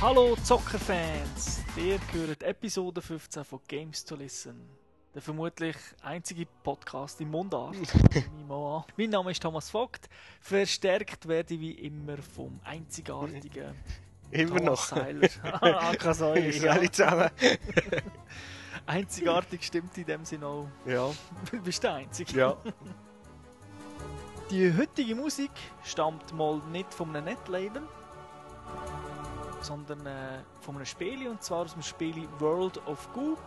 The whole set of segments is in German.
Hallo Zockerfans! Ihr gehört Episode 15 von Games to Listen. Der vermutlich einzige Podcast im Mundart. mein Name ist Thomas Vogt. Verstärkt werde ich wie immer vom einzigartigen Immer noch. Seiler. ah, Akasoi, ja. Alle zusammen. Einzigartig stimmt in dem Sinne auch. Ja. Du bist der Einzige. Ja. Die heutige Musik stammt mal nicht von einem Netlabel, sondern äh, von einem Spiel, und zwar aus dem Spiel World of Goo.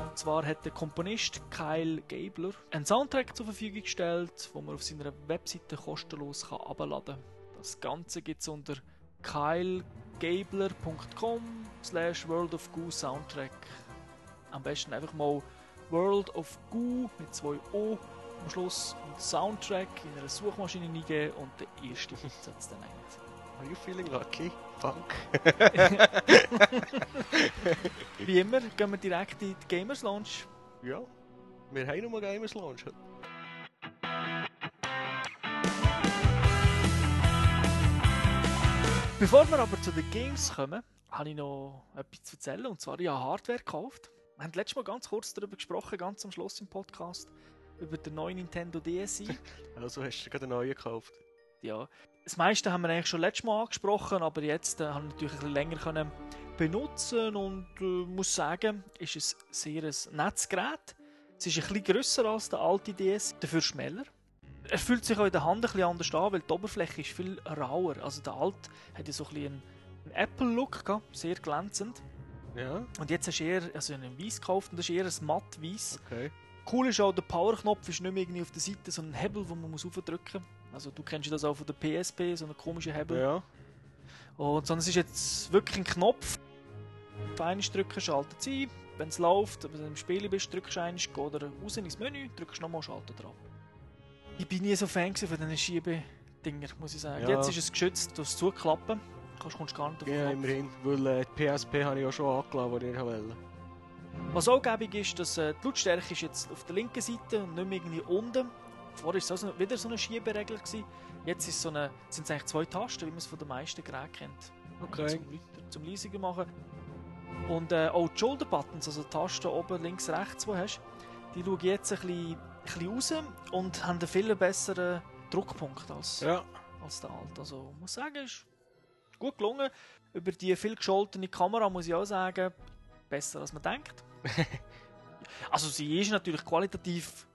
Und zwar hat der Komponist Kyle Gabler einen Soundtrack zur Verfügung gestellt, wo man auf seiner Webseite kostenlos abladen kann. Das Ganze gibt es unter kylegabler.com slash World of Goo Soundtrack. Am besten einfach mal World of Goo mit zwei O am Schluss und Soundtrack in einer Suchmaschine eingeben und der erste Hitzetz dann ein. Are you feeling lucky? Funk. Wie immer gehen wir direkt in die Gamers Lounge. Ja. Wir haben noch mal Gamers Lounge. Bevor wir aber zu den Games kommen, habe ich noch etwas zu erzählen. Und zwar, ich habe Hardware gekauft. Wir haben letztes Mal ganz kurz darüber gesprochen, ganz am Schluss im Podcast, über den neuen Nintendo DSi. Also hast du gerade einen neuen gekauft? Ja. Das meiste haben wir eigentlich schon letztes Mal angesprochen, aber jetzt äh, haben wir natürlich ein bisschen länger können benutzen und äh, muss sagen, ist es sehr ein nettes Gerät. Es ist ein bisschen grösser als der alte DS, dafür schneller. Er fühlt sich auch in der Hand ein bisschen anders an, weil die Oberfläche ist viel rauer. Also der alte hat ja so ein bisschen einen Apple-Look sehr glänzend. Ja. Und jetzt hast du eher also einen Weiß gekauft und das ist eher ein matt Weiß. Okay. Cool ist auch, der Power-Knopf ist nicht mehr irgendwie auf der Seite so ein Hebel, den man muss aufdrücken muss. Also du kennst das auch von der PSP, so einen komischen Hebel. Ja. Und, sondern es ist jetzt wirklich ein Knopf. Auf drücken, schaltet es ein. Wenn es läuft, wenn du im Spiel bist, drückst du einmal, geh raus ins Menü, drückst nochmal, schalten drauf. Ich bin nie so Fan von diesen Schiebedinger, muss ich sagen. Ja. Jetzt ist es geschützt durch das Zuklappen. Du kommst gar nicht den Ja, immerhin. Weil äh, die PSP habe ich auch schon angelassen, die ich wollte. Was auch gäbig ist, dass äh, die Lautstärke ist jetzt auf der linken Seite und nicht mehr irgendwie unten. Vorher war es also wieder so eine Schieberegler. Gewesen. Jetzt ist so eine, sind es eigentlich zwei Tasten, wie man es von den meisten Geräten kennt. Okay. Zum, zum Leisiger machen. Und äh, auch die Shoulder-Buttons, also die Tasten oben, links, rechts, die du hast, die schauen jetzt ein bisschen, ein bisschen raus und haben einen viel besseren Druckpunkt als, Ja. als der alte. Also ich muss sagen, ist gut gelungen. Über die viel gescholtene Kamera muss ich auch sagen, besser als man denkt. also sie ist natürlich qualitativ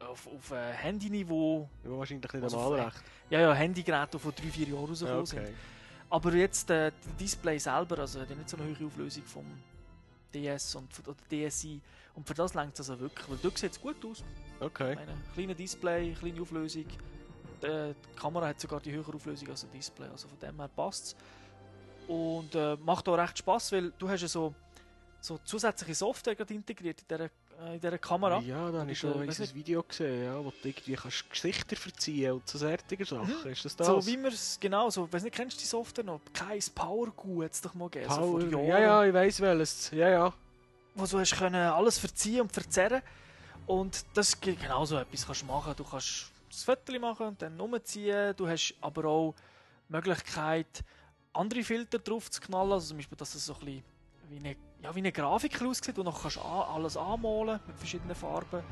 auf, auf äh, Handyniveau, Ja, wahrscheinlich nicht Also einmal auf- recht. ja ja, Handygeräte, die vor 3-4 Jahren rausgekommen Ja, sind. okay. Aber jetzt äh, das Display selber, also hat ja nicht so eine hohe Auflösung vom DS und oder DSi. Und für das längt es also wirklich, weil dort sieht es gut aus. Ich Okay. meine, kleine Display, kleine Auflösung. Die, äh, die Kamera hat sogar die höhere Auflösung als das Display, also von dem her passt es. Und äh, macht auch recht Spaß, weil du hast ja so, so zusätzliche Software gerade integriert in dieser, äh, in dieser Kamera. Ja, da habe ich schon ein Video gesehen, ja, wo du irgendwie kannst Gesichter verziehen und so solche Sachen. Ist das das? So wie man es genau so, weiß nicht, kennst du die Software noch? Kein Power Goo hat es doch mal gegeben. so Power. Jahren. ja, ja, ich weiss welches. Ja, ja. wo du hast können alles verziehen und verzerren und das genau so etwas kannst du machen. Du kannst das Foto machen und dann umziehen. Du hast aber auch die Möglichkeit, andere Filter drauf zu knallen. Also zum Beispiel, dass es so ein bisschen wie eine, ja, wie eine Grafik aussieht, wo du kannst a- alles anmalen mit verschiedenen Farben.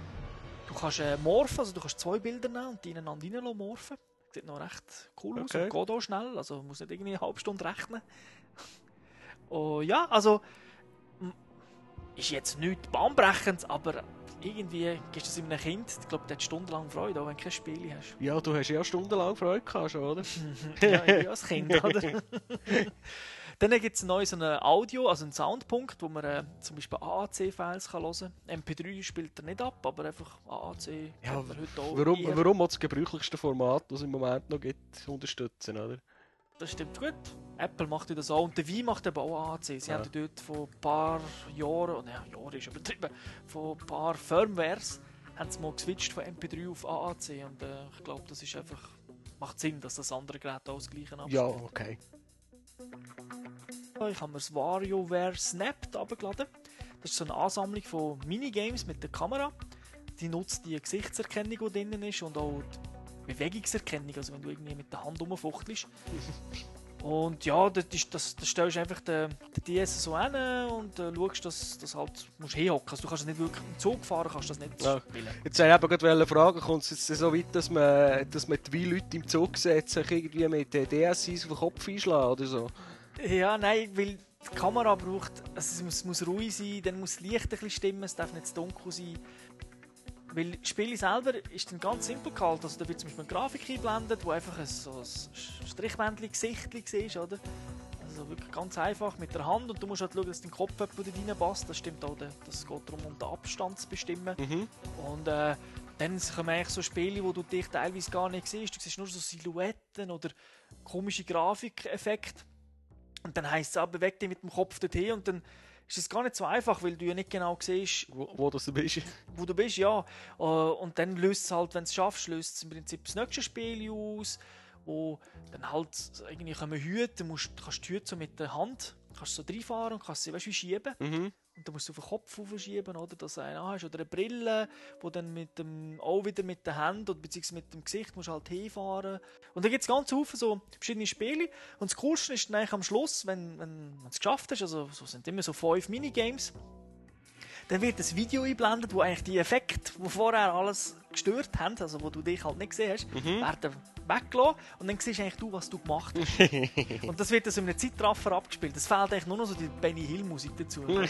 Du kannst äh, morphen, also du kannst zwei Bilder nehmen und die ineinander rein morphen. Sieht noch recht cool aus Okay. und geht auch schnell. Also man muss nicht irgendwie eine halbe Stunde rechnen. oh, ja, also ist jetzt nichts bahnbrechendes, aber irgendwie gibst du es einem Kind, ich glaube, der hat stundenlang Freude, auch wenn du kein Spiel hast. Ja, du hast ja stundenlang Freude gehabt schon, oder? ja, ich als Kind, oder? Dann gibt es neu so ein Audio, also einen Soundpunkt, wo man äh, zum Beispiel AAC-Files kann hören kann. MP3 spielt er nicht ab, aber einfach AAC Ja, man heute auch Warum, eher. warum auch das gebräuchlichste Format, das es im Moment noch gibt, unterstützen, oder? Das stimmt gut. Apple macht das auch und der Wii macht eben auch AAC. Sie Ja. haben dort vor ein paar Jahren, oh, ja, Jahre ist übertrieben, vor ein paar Firmwares haben sie mal geswitcht von MP3 auf AAC und äh, ich glaube, das ist einfach, macht Sinn, dass das andere Gerät auch das gleiche abspielt. Ja, okay. Ich habe mir das WarioWare Snapped abgeladen. Das ist so eine Ansammlung von Minigames mit der Kamera. Die nutzt die Gesichtserkennung, die drinnen ist und auch die Bewegungserkennung, also wenn du irgendwie mit der Hand rumfuchtelst. Und ja, das, ist, das, das stellst du einfach den, den DS so hin und äh, schaust, dass das halt musst hinhocken. Also du kannst nicht wirklich im Zug fahren, kannst das nicht Ja. spielen. Jetzt wollte ich eben gerade fragen, kommt es jetzt so weit, dass man, dass man die Leute im Zug sieht, sich irgendwie mit den DSIs auf den Kopf einschlagen oder so? Ja, nein, weil die Kamera braucht, also es muss, muss ruhig sein, dann muss das Licht ein bisschen stimmen, es darf nicht zu dunkel sein. Weil das Spiel selber ist dann ganz simpel gehalten. Also da wird zum Beispiel eine Grafik eingeblendet, wo einfach ein, so ein Strichmännchen-Gesicht ist, oder? Also wirklich ganz einfach mit der Hand und du musst halt schauen, dass dein Kopf da reinpasst. Das stimmt auch, das geht darum, um den Abstand zu bestimmen. Mhm. Und äh, dann kommen eigentlich so Spiele, wo du dich teilweise gar nicht siehst. Du siehst nur so Silhouetten oder komische Grafikeffekte. Und dann heisst es auch, beweg dich mit dem Kopf dorthin und dann ist es gar nicht so einfach, weil du ja nicht genau siehst, Wo, wo du bist. wo du bist, ja. Äh, Und dann löst es halt, wenn du es schaffst, löst es im Prinzip das nächste Spiel aus, wo dann halt irgendwie kommen Hüte, du musst, kannst die Hüte so mit der Hand, kannst so reinfahren und kannst sie, weißt du, wie schieben. Mhm. Und dann musst du auf den Kopf aufschieben, oder, dass du einen hast. Oder eine Brille, wo dann mit dem, auch wieder mit der Hand oder beziehungsweise mit dem Gesicht musst halt hinfahren. Und dann gibt es ganz viele so verschiedene Spiele. Und das Coolste ist dann eigentlich am Schluss, wenn, wenn du es geschafft hast, also so sind immer so fünf Minigames, dann wird ein Video eingeblendet, wo eigentlich die Effekte, die vorher alles gestört haben, also wo du dich halt nicht gesehen hast, Mhm. werden weggelassen und dann siehst eigentlich du, was du gemacht hast. und das wird also in einem Zeitraffer abgespielt. Es fehlt eigentlich nur noch so die Benny Hill Musik dazu.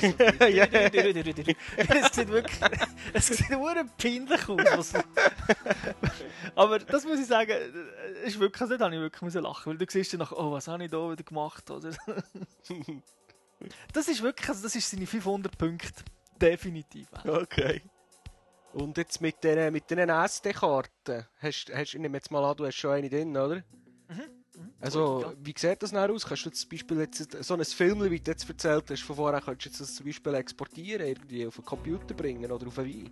Es sieht wirklich, es sieht nur peinlich aus. Aber das muss ich sagen, ist wirklich, also, da habe ich wirklich müssen lachen, weil du siehst dann nach, oh, was habe ich da wieder gemacht, oder? Das ist wirklich, also das ist seine 500 Punkte. Definitiv. Okay. Und jetzt mit den, mit den SD-Karten, hast, hast, ich nehme jetzt mal an, du hast schon eine drin, oder? Also, Ja. wie sieht das dann aus? Kannst du zum Beispiel jetzt so ein Film, wie du jetzt erzählt hast, von vorher, könntest du jetzt das zum Beispiel exportieren, irgendwie auf den Computer bringen oder auf einen Wein?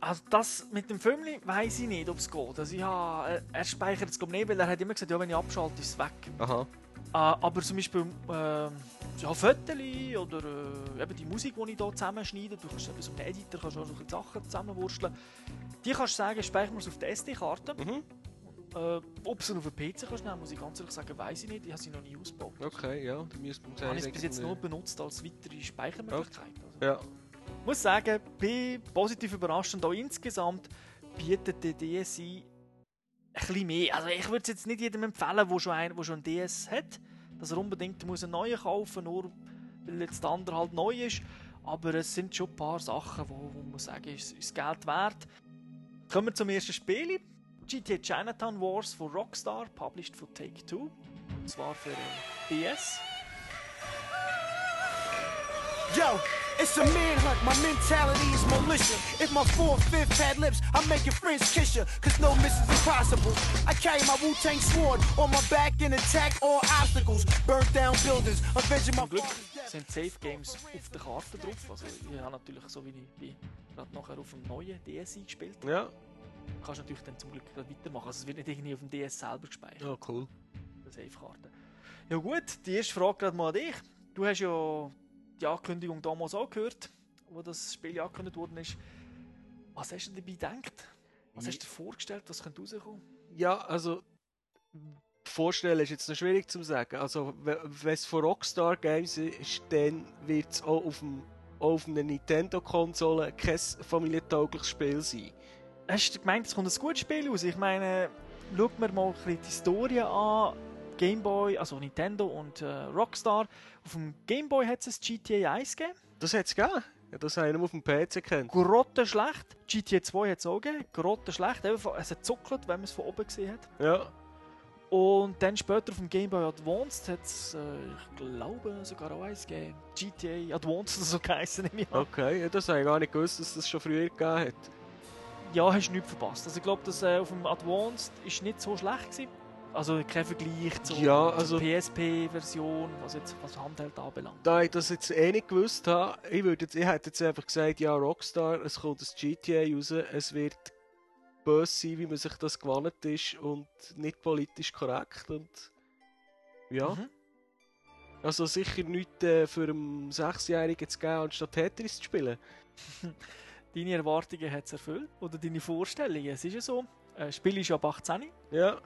Also das mit dem Film weiß ich nicht, ob es geht. Also ich habe, äh, er speichert es nicht, weil er hat immer gesagt, ja, wenn ich abschalte, ist es weg. Aha. Äh, aber zum Beispiel ähm, ja, Fotos oder äh, eben die Musik, die ich hier zusammenschneide, du kannst eben so einen Editor kannst du auch so Sachen zusammenwursteln. Die kannst du sagen, speichern wir es auf der SD-Karte. Mhm. Äh, ob du es auf den PC kannst nehmen, muss ich ganz ehrlich sagen, weiß ich nicht. Ich habe sie noch nie ausgebaut. Okay, ja, du müsst man Ich habe es bis jetzt nur benutzt als weitere Speichermöglichkeit. Also, Ja. Ich muss sagen, bin positiv überrascht und auch insgesamt bietet die DSi bisschen mehr. Also ich würde es jetzt nicht jedem empfehlen, der schon, ein, wo schon ein DS hat, dass er unbedingt muss einen neuen kaufen nur weil jetzt der andere halt neu ist. Aber es sind schon ein paar Sachen, wo, wo man sagen, ist, ist Geld wert. Kommen wir zum ersten Spiel. GTA Chinatown Wars von Rockstar, published von Take-Two. Und zwar für äh, DS. Yo, it's a manhunt. My mentality is militia. If my fourth, fifth had lips, I'm making friends kiss ya. Cause no miss is impossible. I carry my Wu Tang sword on my back and attack all obstacles. Burn down buildings, avenging my Zum Glück sind Safe Games auf der Karte drauf. Also ich habe natürlich so wie ich gerade nachher auf dem neuen DSi gespielt. Ja. Kannst natürlich dann zum Glück gerade weitermachen. Also es wird nicht irgendwie auf dem DS selber gespeichert, Ja, cool. Safe-Karte. Ja gut, die erste Frage gerade mal an dich. Du hast ja die Ankündigung damals auch gehört, wo das Spiel angekündigt worden ist. Was hast du dabei gedacht? Was hast du dir vorgestellt, was könnte rauskommen? Ja, also vorstellen ist jetzt noch schwierig zu sagen. Also we- wenn es von Rockstar Games ist, dann wird es auch auf, dem, auch auf einer Nintendo-Konsole kein familientaugliches Spiel sein. Hast du gemeint, es kommt ein gutes Spiel raus? Ich meine, schaut mir mal ein bisschen die Historie an. Game Boy, also Nintendo und äh, Rockstar. Auf dem Game Boy hat es GTA 1 gegeben. Das hat es gegeben. Ja, das habe ich nur auf dem PC kennt. Grotte schlecht. GTA 2 hat es auch gegeben. Grotte schlecht. Eben, von- Es hat zuckelt, wenn man es von oben gesehen hat. Ja. Und dann später auf dem Game Boy Advanced hat es, äh, ich glaube, sogar auch eins gegeben. GTA Advanced oder so geheißen, ich an. Okay, ja, das habe ich gar nicht gewusst, dass das schon früher gegeben hat. Ja, hast du nichts verpasst. Also ich glaube, das äh, auf dem Advanced ist nicht so schlecht gewesen. Also kein Vergleich zur, Ja, also- PSP-Version, was jetzt was Handheld anbelangt. Da ich das jetzt eh nicht gewusst habe, ich, würde jetzt, ich hätte jetzt einfach gesagt, ja, Rockstar, es kommt das GTA raus, es wird böse sein, wie man sich das gewohnt ist und nicht politisch korrekt und ja. Mhm. Also sicher nichts äh, für einen Sechsjährigen zu geben, anstatt Tetris zu spielen. deine Erwartungen hat es erfüllt. Oder deine Vorstellungen. Es ist ja so. Äh, das Spiel ist ab 18 Ja.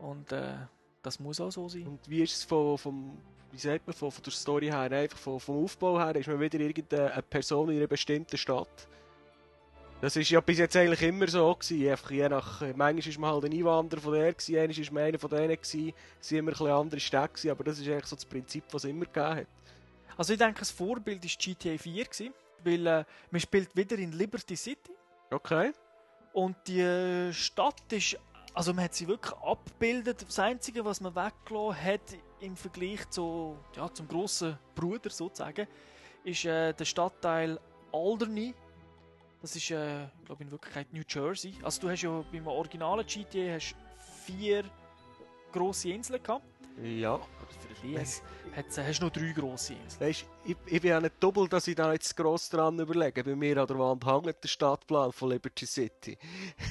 Und äh, das muss auch so sein. Und wie ist es von, vom, wie sagt man, von, von der Story her, einfach vom, vom Aufbau her, ist man wieder irgendeine Person in einer bestimmten Stadt? Das ist ja bis jetzt eigentlich immer so gewesen. Einfach je nach, manchmal ist man halt ein Einwanderer von der gewesen, einmal ist man einer von denen gewesen, es waren immer ein andere Städte gewesen, aber das ist eigentlich so das Prinzip, was es immer gegeben hat. Also ich denke, das Vorbild war GTA 4, gewesen, weil äh, man spielt wieder in Liberty City Okay. und die äh, Stadt ist, also man hat sie wirklich abgebildet. Das Einzige, was man weggelassen hat im Vergleich zu, ja, zum grossen Bruder sozusagen, ist äh, der Stadtteil Alderney. Das ist, äh, glaube in Wirklichkeit New Jersey. Also du hast ja beim originalen GTA hast vier grosse Inseln gehabt. Ja. Aber für den hat's, äh, hast du noch drei grosse Inseln. Weißt, ich, ich bin ja nicht doppel, dass ich da jetzt gross dran überlege. Bei mir an der Wand hängt der Stadtplan von Liberty City.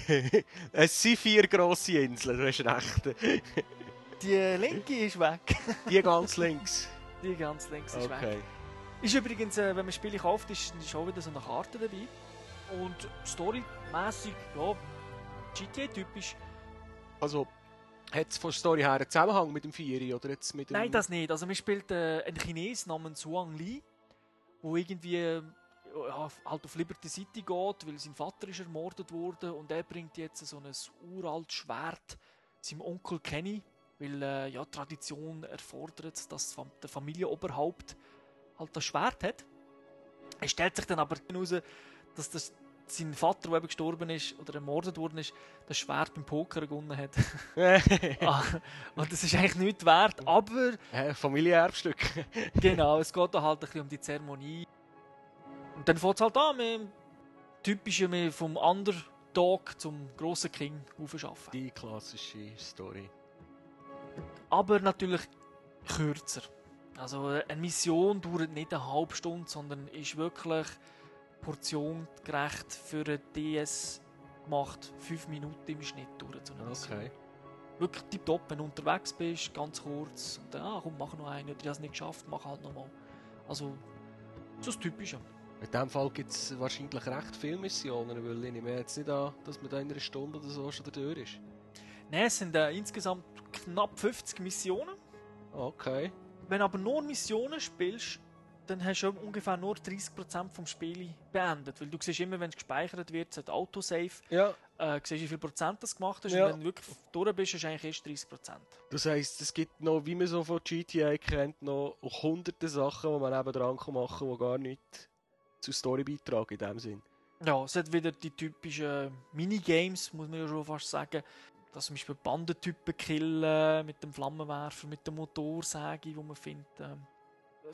es sind vier grosse Inseln, du hast recht. Die linke ist weg. Die ganz links. Die ganz links ist weg. Okay. Ist übrigens, äh, wenn man Spiele kauft, ist, ist auch wieder so eine Karte dabei. Und storymäßig, ja, GTA-typisch. Also, hat es von der Story her einen Zusammenhang mit dem Vieri oder jetzt mit dem... Nein, das nicht. Also, man spielt äh, einen Chines namens Wang Li, wo irgendwie äh, halt auf Liberty City geht, weil sein Vater ist ermordet worden und er bringt jetzt so ein uraltes Schwert seinem Onkel Kenny, weil äh, ja, Tradition erfordert, dass der Familienoberhaupt halt das Schwert hat. Es stellt sich dann aber heraus, dass das sein Vater, der eben gestorben ist oder ermordet worden ist, das Schwert beim Poker gewonnen hat. Ah, und das ist eigentlich nichts wert, aber äh, Familienerbstück. genau, es geht da halt ein bisschen um die Zeremonie. Und dann fängt es halt an, mit dem typischen mit vom Underdog zum grossen King aufschaffen. Die klassische Story. Aber natürlich kürzer. Also eine Mission dauert nicht eine halbe Stunde, sondern ist wirklich portiongerecht für ein DS gemacht. Fünf Minuten im Schnitt dauert so eine Mission. Okay. Wirklich tipptopp, wenn du unterwegs bist, ganz kurz. Und dann, ah, komm, mach noch einen. Oder ich habe es nicht geschafft, mach halt nochmal. Also, so das Typische. In diesem Fall gibt es wahrscheinlich recht viele Missionen, weil ich nehme jetzt nicht an, dass man da in einer Stunde oder so schon durch ist. Nein, es sind äh, insgesamt knapp 50 Missionen. Okay. Wenn du aber nur Missionen spielst, dann hast du ungefähr nur 30% vom Spiel beendet. Weil du siehst immer, wenn es gespeichert wird, hat Autosave, Ja. äh, siehst, wie viel Prozent das gemacht hast. Ja. Und wenn du wirklich durch bist, du eigentlich erst 30%. Das heisst, es gibt noch, wie man so von GTA kennt, noch hunderte Sachen, die man eben dran kann machen kann, die gar nicht zur Story beitragen in dem Sinn. Ja, es hat wieder die typischen Minigames, muss man ja schon fast sagen. Dass zum Beispiel Bandentypen killen mit dem Flammenwerfer, mit der Motorsäge, wo man findet.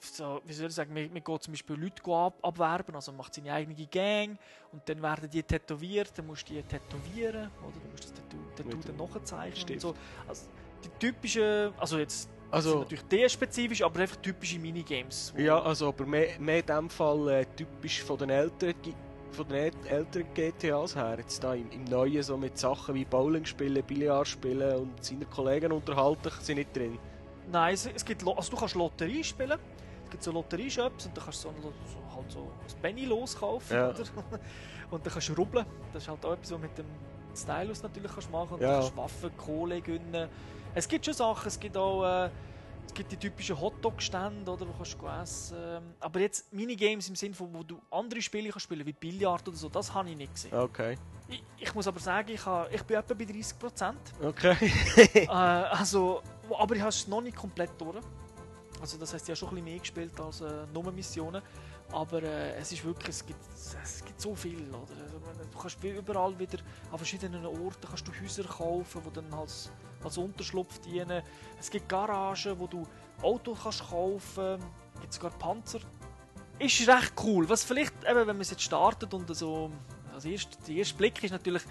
So, wie soll ich sagen, man, man geht zum Beispiel Leute ab, abwerben, also man macht seine eigene Gang und dann werden die tätowiert, dann musst du die tätowieren, oder? Du musst das Tattoo, Tattoo dann nachzeichnen und so. Also die typischen, also jetzt Also, natürlich DS-spezifisch, aber einfach typische Minigames. ja, also, aber mehr, mehr in dem Fall äh, typisch von den älteren, von den äl- älteren GTAs her. Jetzt da im, im Neuen so mit Sachen wie Bowling spielen, Billard spielen und seine Kollegen unterhalten, sind nicht drin. Nein, es, es gibt, also du kannst Lotterie spielen. Es gibt so Lotterieshops und dann kannst du so, so, halt so ein Penny loskaufen. Ja. Oder? Und dann kannst du rubbeln. Das ist halt auch etwas, was mit dem Stylus natürlich kannst machen Und Ja. dann kannst du Waffen, Kohle gewinnen. Es gibt schon Sachen, es gibt auch äh, es gibt die typischen Hotdog-Stände, oder, wo kannst du essen. Ähm, Aber jetzt Minigames im Sinne von, wo du andere Spiele kannst spielen, wie Billard oder so, das habe ich nicht gesehen. Okay. Ich, ich muss aber sagen, ich, habe, ich bin etwa bei 30%. Okay. äh, also, aber ich habe es noch nicht komplett durch. Also das heißt, ich habe schon ein bisschen mehr gespielt als äh, nur Missionen. Aber äh, es ist wirklich, es gibt, es gibt so viel. Oder? Also, du kannst überall wieder an verschiedenen Orten kannst du Häuser kaufen, die dann als, als Unterschlupf dienen. Es gibt Garagen, wo du Autos kannst kaufen. Es gibt sogar Panzer. Ist recht cool. Was vielleicht, eben, wenn man es jetzt startet und so, als erst, der erste Blick ist natürlich,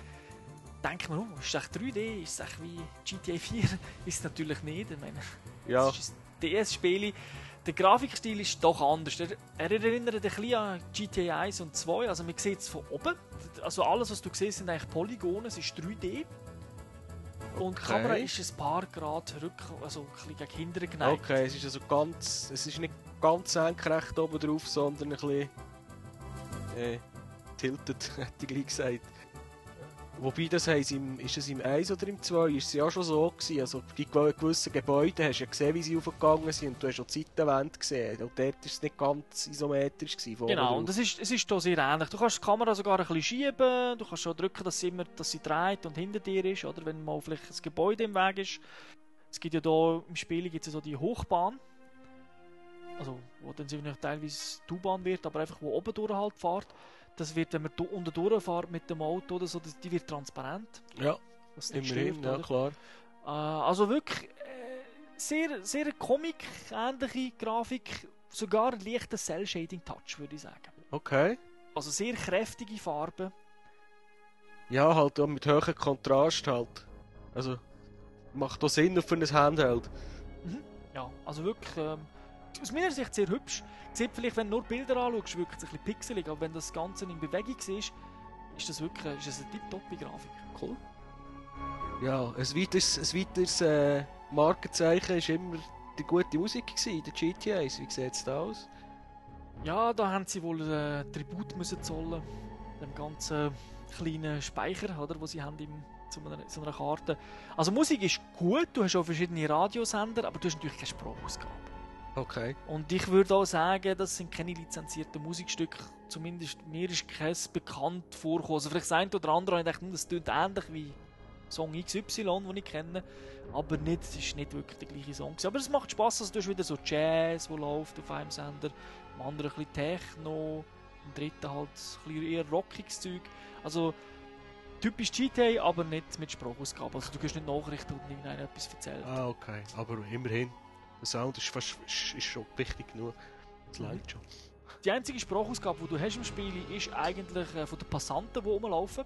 denkt man, oh, ist es echt 3D? Ist es echt wie GTA 4? ist es natürlich nicht. Ich meine, Ja. es ist ein DS-Spiel. Der Grafikstil ist doch anders. Er, er erinnert ein bisschen an GTA 1 und 2. Also man sieht es von oben. Also alles, was du siehst, sind eigentlich Polygone. Es ist 3D. Und die. Kamera ist ein paar Grad rück, also ein bisschen gegen hinten geneigt. Okay, es ist also ganz, es ist nicht ganz senkrecht oben drauf, sondern ein bisschen, äh, tilted, hätte ich gleich gesagt. Wobei, das sie im, ist es im 1 oder im 2, ist es ja schon so gewesen. Also, die gew- gewissen Gebäude hast du ja gesehen, wie sie aufgegangen sind. Und du hast auch die Seitenwände gesehen. Und dort war es nicht ganz isometrisch. Gewesen, Genau, und es ist, es ist hier sehr ähnlich. Du kannst die Kamera sogar ein bisschen schieben, du kannst schon drücken, dass sie, immer, dass sie dreht und hinter dir ist, oder wenn mal vielleicht ein Gebäude im Weg ist. Es gibt ja hier im Spiel gibt's ja so die Hochbahn, also wo dann sie teilweise die U-Bahn wird, aber einfach wo oben durch halt fährt. Das wird, wenn man unten durchfährt mit dem Auto oder so, das, die wird transparent. Ja, nicht immerhin, ja klar. Äh, also wirklich äh, sehr, sehr Comic-ähnliche Grafik, sogar ein leichter Cell-Shading-Touch, würde ich sagen. Okay. Also sehr kräftige Farben. Ja, halt auch mit hohem Kontrast halt. Also, macht auch Sinn für ein Handheld. Ja, also wirklich ähm, aus meiner Sicht sehr hübsch. Sieht vielleicht, wenn du nur Bilder anschaust, wirkt es ein bisschen pixelig, aber wenn das Ganze in Bewegung ist, ist das wirklich ist das eine tipptoppe Grafik. Cool. Ja, ein weiteres, ein weiteres äh, Markenzeichen war immer die gute Musik gewesen, der GTAs. Wie sieht es da aus? Ja, da haben sie wohl äh, Tribut müssen zollen, dem ganzen kleinen Speicher, oder, wo sie haben im, zu, einer, zu einer Karte. Also Musik ist gut, du hast auch verschiedene Radiosender, aber du hast natürlich keine Sprachausgabe. Okay. Und ich würde auch sagen, das sind keine lizenzierten Musikstücke. Zumindest mir ist keins bekannt vorgekommen. Also vielleicht das eine oder andere, ich dachte, hm, das klingt ähnlich wie Song XY, den ich kenne. Aber nicht, es ist nicht wirklich der gleiche Song. Aber es macht Spaß, also du hast wieder so Jazz, wo läuft auf einem Sender, am anderen ein bisschen Techno, am dritten halt ein bisschen eher rockiges Zeug. Also typisch GTA, aber nicht mit Sprachausgabe. Also du kannst nicht Nachrichten und irgendeiner etwas erzählen. Ah, okay. Aber immerhin. Der Sound ist, fast, ist, ist schon wichtig genug. Das Mhm. schon. Die einzige Sprachausgabe, die du hast im Spiel, ist eigentlich äh, von den Passanten, die rumlaufen.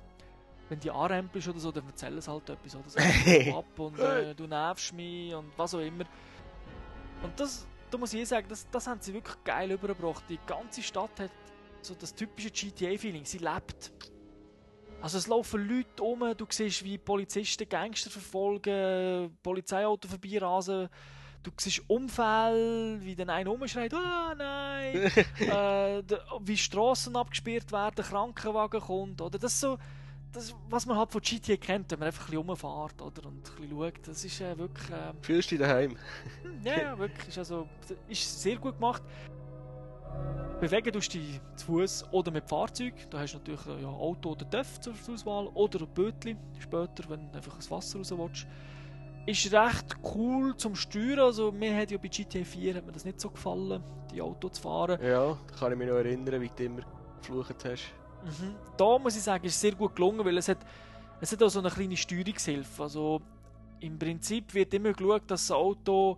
Wenn die anrempelst oder so, dann erzählen sie halt etwas. Oder so, ab und äh, du nervst mich und was auch immer. Und das, da muss ich sagen, das, das haben sie wirklich geil übergebracht. Die ganze Stadt hat so das typische GTA-Feeling. Sie lebt. Also es laufen Leute um, du siehst, wie Polizisten Gangster verfolgen, Polizeiauto vorbeirasen. Du siehst Unfälle, wie dann einer rumschreit, ah nein, äh, wie Straßen abgesperrt werden, Krankenwagen kommt, oder? Das ist so, das, was man halt von GTA kennt, wenn man einfach ein bisschen rumfährt, oder? Und ein bisschen schaut, das ist äh, wirklich, ähm, Fühlst du dich daheim? ja, ja, wirklich, ist also, ist sehr gut gemacht. Bewegen tust du dich zu Fuß oder mit Fahrzeug. Da hast du natürlich äh, ja, Auto oder TÜV zur Auswahl. Oder ein Bötli später, wenn du einfach das Wasser raus willst. Ist recht cool zum Steuern. Also, mir hat ja bei GTA 4 hat mir das nicht so gefallen, die Auto zu fahren. Ja, da kann ich mich noch erinnern, wie du immer geflucht hast. Mhm. Da muss ich sagen, ist es sehr gut gelungen, weil es hat, es hat auch so eine kleine Steuerungshilfe. Also im Prinzip wird immer geschaut, dass das Auto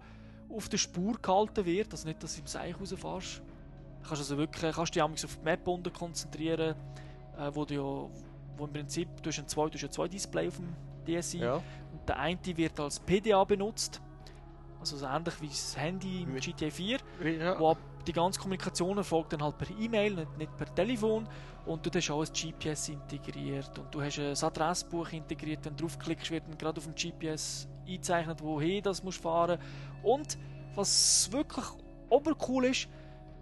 auf der Spur gehalten wird, also nicht, dass du im Seich rausfährst. Du kannst also wirklich, kannst dich auf die Map unten konzentrieren, äh, wo du ja, wo im Prinzip, du hast ein zwei, du hast ja zwei Display auf dem DSi Ja. Der eine wird als PDA benutzt, also so ähnlich wie das Handy im GTA 4 ja. wo die ganze Kommunikation erfolgt dann halt per E-Mail, nicht, nicht per Telefon. Und du hast auch ein GPS integriert und du hast ein Adressbuch integriert. Wenn du draufklickst, wird dann gerade auf dem GPS eingezeichnet, wohin das musst fahren. Und was wirklich obercool ist,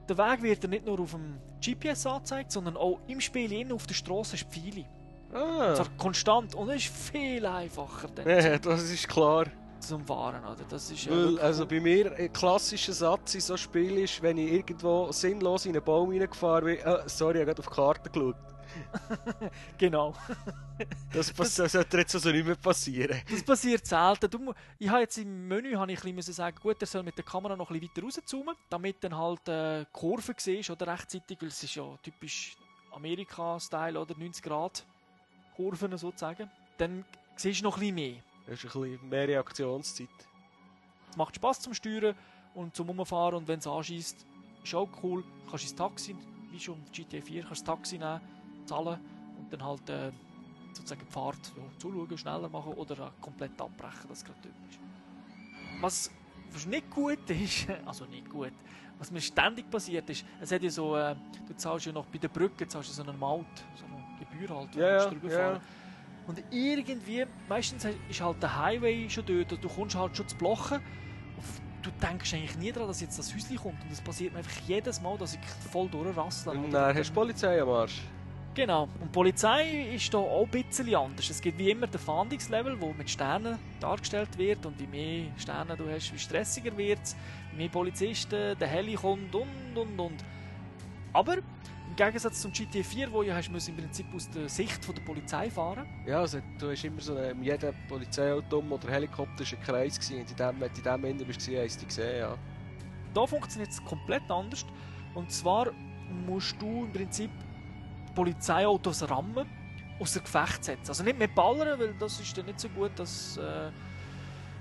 der Weg wird dir nicht nur auf dem GPS angezeigt, sondern auch im Spiel auf der Straße Pfeile. Ah. Zwar konstant und es ist viel einfacher Ja, das ist klar. zum Fahren. Oder? Das ist Weil, also bei mir ein klassischer Satz in so Spielen ist, wenn ich irgendwo sinnlos in einen Baum reingefahren bin, ah, sorry, ich habe gerade auf die Karte geschaut. Genau. Das, das sollte jetzt also nicht mehr passieren. Das passiert selten. Du, ich habe jetzt im Menü habe ich ein bisschen sagen, gut, er soll mit der Kamera noch ein bisschen weiter rauszoomen, damit dann halt äh, Kurve siehst, oder rechtzeitig, weil es ist ja typisch Amerika-Style, oder 90 Grad Kurven sozusagen. Dann siehst du noch ein bisschen mehr. Das ist ein bisschen mehr Reaktionszeit. Es macht Spaß zum Steuern und zum Umfahren und wenn es anschießt, ist auch cool. Du kannst ins Taxi, wie schon im GTA 4, kannst das Taxi nehmen, zahlen und dann halt äh, sozusagen die Fahrt ja, zuschauen, schneller machen oder komplett abbrechen, das gerade typisch. Was, was nicht gut ist, also nicht gut, was mir ständig passiert ist, es hat ja so, äh, du zahlst ja noch bei der Brücke zahlst du so eine Maut, so eine Gebühr halt, du ja, drüber ja. fahren. Und irgendwie, meistens ist halt der Highway schon dort, du kommst halt schon zu blochen. Und Du denkst eigentlich nie daran, dass jetzt das Häuschen kommt. Und es passiert mir einfach jedes Mal, dass ich voll durchrassle. Und dann hast du Polizei am Arsch. Genau. Und die Polizei ist da auch ein bisschen anders. Es gibt wie immer den Fahndungslevel, wo mit Sternen dargestellt wird und je mehr Sterne du hast, wie stressiger wird es, mehr Polizisten, der Heli kommt und und und. Aber Gegensatz zum GTA 4, wo ja hast, musst du im Prinzip aus der Sicht von der Polizei fahren. Ja, also du hast immer so einen, jeder Polizeiauto oder Helikopter ist ein Kreis gewesen. Und in dem, wenn du in dem Ende bist, hast du gesehen, ja. Da funktioniert es komplett anders. Und zwar musst du im Prinzip Polizeiautos rammen, außer Gefecht setzen. Also nicht mehr ballern, weil das ist dann nicht so gut, dass äh,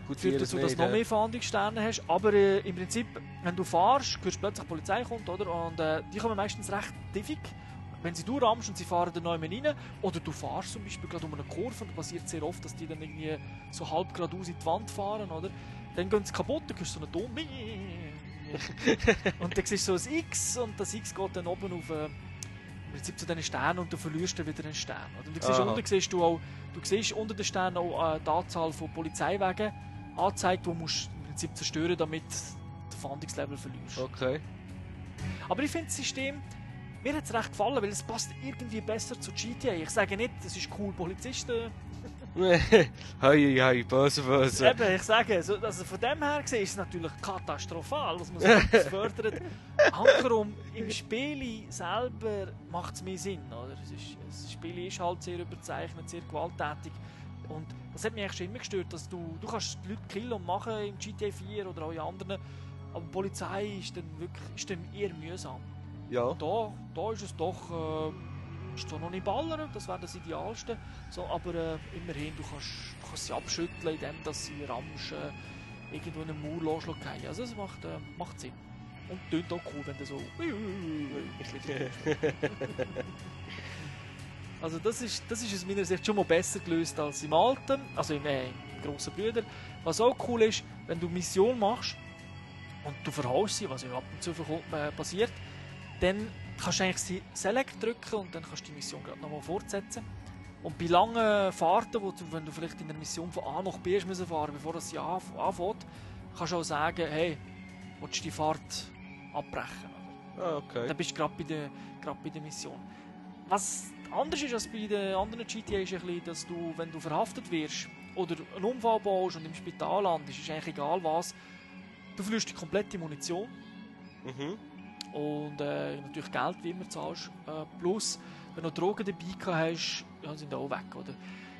Gut, führt dazu, dass du noch mehr Fahndungssterne hast. Aber äh, im Prinzip, wenn du fahrst, hörst du plötzlich die Polizei kommt, oder? Und äh, die kommen meistens recht diffig. Wenn sie du rammst und sie fahren dann neu rein, oder du fahrst zum Beispiel gerade um eine Kurve, und passiert sehr oft, dass die dann irgendwie so halb geradeaus in die Wand fahren, oder? Dann gehen sie kaputt, dann hörst du so einen Ton. und dann siehst du so ein X und das X geht dann oben auf äh, im Prinzip zu diesen Sternen und du verlierst dann wieder einen Stern. Oder? Und du siehst, unten siehst du auch, du siehst unter den Sternen auch äh, die Anzahl von Polizeiwagen angezeigt, die musst du im Prinzip zerstören, damit du den Fahndungslevel verlierst. Okay. Aber ich finde das System, mir hat es recht gefallen, weil es passt irgendwie besser zu GTA. Ich sage nicht, es ist cool, Polizisten. hei, hei, böse, böse. Eben, ich sage, so, also von dem her gesehen ist es natürlich katastrophal, was man so etwas fördert. Hankerum, im Spiel selber macht es mehr Sinn. Oder? Es ist, das Spiel ist halt sehr überzeichnet, sehr gewalttätig. Und das hat mich eigentlich schon immer gestört, dass du, du kannst die Leute killen und machen im GTA 4 oder auch in anderen, aber die Polizei ist dann wirklich ist dann eher mühsam. Ja. Da, da ist es doch äh, ist zwar noch nicht ballern, das wäre das Idealste, so, aber äh, immerhin, du kannst, du kannst sie abschütteln, indem dass sie ramsch äh, irgendwo in einen Mauer losschlagen. Also es macht, äh, macht Sinn. Und tönt auch cool, wenn du so... Also das ist, das ist aus meiner Sicht schon mal besser gelöst als im alten, also im, äh, im grossen Brüder. Was auch cool ist, wenn du Mission machst und du verhaust sie, was ja ab und zu äh, passiert, dann kannst du eigentlich sie Select drücken und dann kannst du die Mission gerade nochmal fortsetzen. Und bei langen Fahrten, wo du, wenn du vielleicht in der Mission von A nach B hast müssen fahren, bevor das sie anf- anfängt, kannst du auch sagen, hey, willst du die Fahrt abbrechen? Ah, okay. Dann bist du gerade bei, der, gerade bei der Mission. Was anders ist als bei den anderen GTA ist ein bisschen, dass du, wenn du verhaftet wirst oder einen Unfall baust und im Spital landest, ist eigentlich egal was, du verlierst die komplette Munition Mhm. und äh, natürlich Geld, wie immer zahlst. Äh, plus, wenn du Drogen dabei hast, ja, sind auch weg, oder?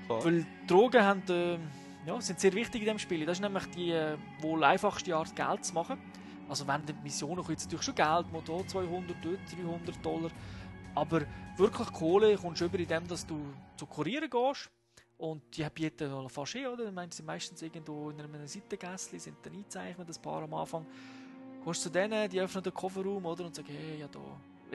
Klar. Weil Drogen haben, äh, ja, sind sehr wichtig in diesem Spiel. Das ist nämlich die äh, wohl einfachste Art, Geld zu machen. Also während der Mission kostet es natürlich schon Geld, mal hier 200, dort 300 Dollar. Aber wirklich Kohle kommst du über in dem, dass du zu Kurieren gehst. Und die bieten fast eh, oder? Meine, sie sind meistens irgendwo in einem Seitengässchen, sind dann eingezeichnet, ein paar am Anfang. Gehst zu denen, die öffnen den Kofferraum, oder? Und sagen, hey, ja da...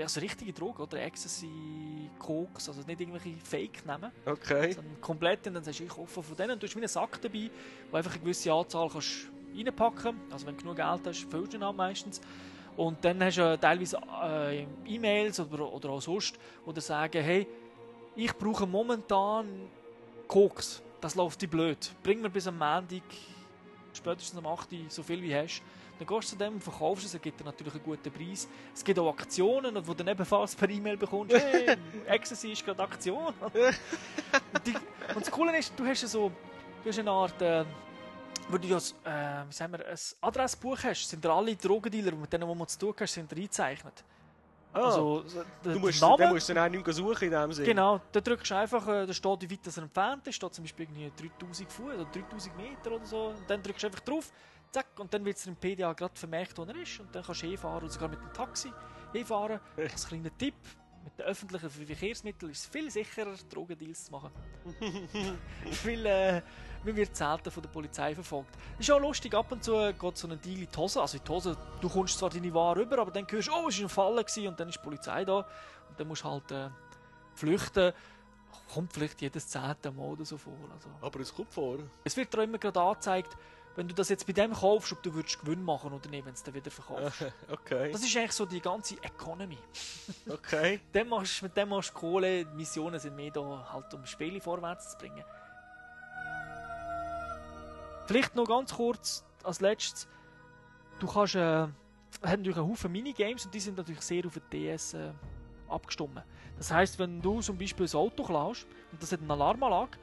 Also richtige Drogen, oder? Ecstasy, Koks, also nicht irgendwelche Fake nehmen Okay. sondern komplett und dann sagst du, ich kaufe von denen und du hast wie einen Sack dabei, wo einfach eine gewisse Anzahl kannst reinpacken also wenn du genug Geld hast, füllst du ihn meistens und dann hast du äh, teilweise äh, E-Mails oder, oder auch sonst, wo dir sagen, hey, ich brauche momentan Koks, das läuft dir blöd, bring mir bis am Montag, spätestens am 8. Uhr so viel wie hast. Dann gehst du zu dem und verkaufst es, er gibt dir natürlich einen guten Preis. Es gibt auch Aktionen, wo du dann ebenfalls per E-Mail bekommst, hey, Ecstasy ist gerade Aktion. Und, die, und das Coole ist, du hast ja so du hast eine Art, äh, wo du ja, äh, wie sagen wir, ein Adressbuch hast, sind da alle Drogendealer, mit denen wo man zu tun hast, sind eingezeichnet. Ah, Also, du musst, der dann Name, musst du dann auch nicht suchen in dem Sinne. genau, da drückst du einfach, äh, da steht, wie weit das er entfernt ist, steht zum Beispiel irgendwie 3000 Fuß oder 3000 Meter oder so, und dann drückst du einfach drauf, zack, und dann wird es im PDA gerade vermerkt, wo er ist, und dann kannst du hinfahren, und sogar mit dem Taxi hinfahren. Als kleiner Tipp, mit den öffentlichen Verkehrsmitteln ist es viel sicherer, Drogendeals zu machen. Weil äh, man wird selten von der Polizei verfolgt. Ist auch lustig, ab und zu geht so ein Deal in die Hose. Also in die Hose, du kommst zwar deine Ware rüber, aber dann hörst du, oh, es war ein Fall gewesen, und dann ist die Polizei da. Und dann musst du halt äh, flüchten. Kommt vielleicht jedes zehnte Mal oder so vor. Also, Aber es kommt vor. es wird dir immer gerade angezeigt, wenn du das jetzt bei dem kaufst, ob du würdest Gewinn machen oder nicht, wenn du es dann wieder verkaufst. Okay. Das ist eigentlich so die ganze Economy. Okay. Dem machst, mit dem machst du Kohle, die Missionen sind mehr da, halt um Spiele vorwärts zu bringen. Vielleicht noch ganz kurz als letztes. Du kannst, äh, hat natürlich einen Haufen Minigames und die sind natürlich sehr auf den DS äh, abgestimmt. Das heißt, wenn du zum Beispiel ein Auto klaust und das hat eine Alarmanlage,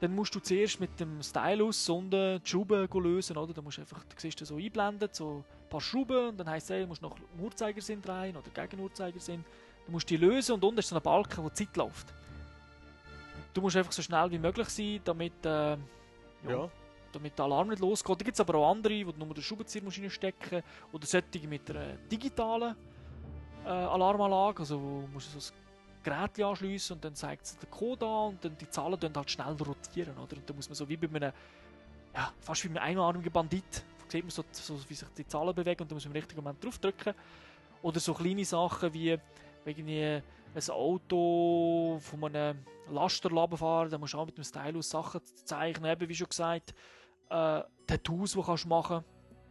dann musst du zuerst mit dem Stylus unten die Schrauben lösen, oder? Da musst du einfach, du siehst das so einblenden, so ein paar Schrauben und dann heisst es, du musst noch im Uhrzeigersinn drehen oder gegen Uhrzeigersinn. Du musst die lösen und unten ist so ein Balken, wo die Zeit läuft. Du musst einfach so schnell wie möglich sein, damit, äh, ja, Ja. Damit der Alarm nicht losgeht. Da gibt es aber auch andere, wo du nur den Schraubenzieher musst reinstecken oder solche mit einer digitalen äh, Alarmanlage, also wo musst du so ein Gerät anschliessen und dann zeigt es den Code an und dann die Zahlen dann halt schnell rotieren, oder? Und dann muss man so wie bei einem, ja, fast wie bei einem einarmigen Bandit, sieht man so, so, wie sich die Zahlen bewegen und dann muss man im richtigen Moment draufdrücken. Oder so kleine Sachen wie irgendwie ein Auto von einem Lasterladen fahren, dann musst du auch mit dem Stylus Sachen zeichnen, eben wie schon gesagt, äh, Tattoos, die kannst du machen,